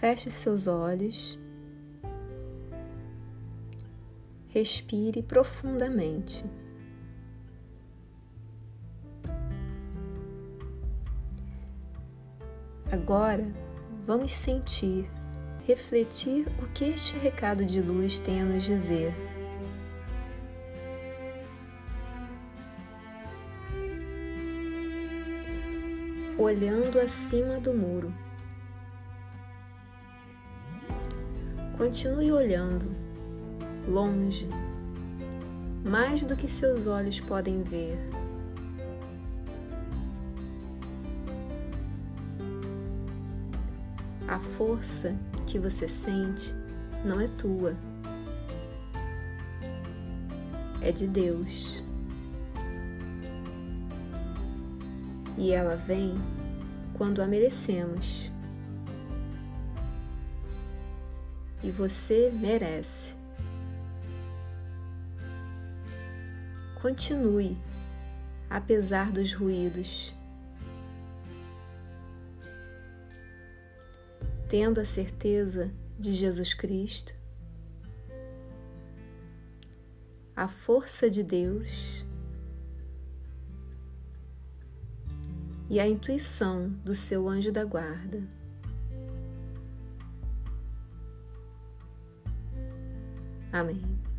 Feche seus olhos. Respire profundamente. Agora vamos sentir, refletir o que este recado de luz tem a nos dizer. Olhando acima do muro. Continue olhando, longe, mais do que seus olhos podem ver. A força que você sente não é tua, é de Deus. E ela vem quando a merecemos. E você merece. Continue, apesar dos ruídos, tendo a certeza de Jesus Cristo, a força de Deus e a intuição do seu anjo da guarda. Amém.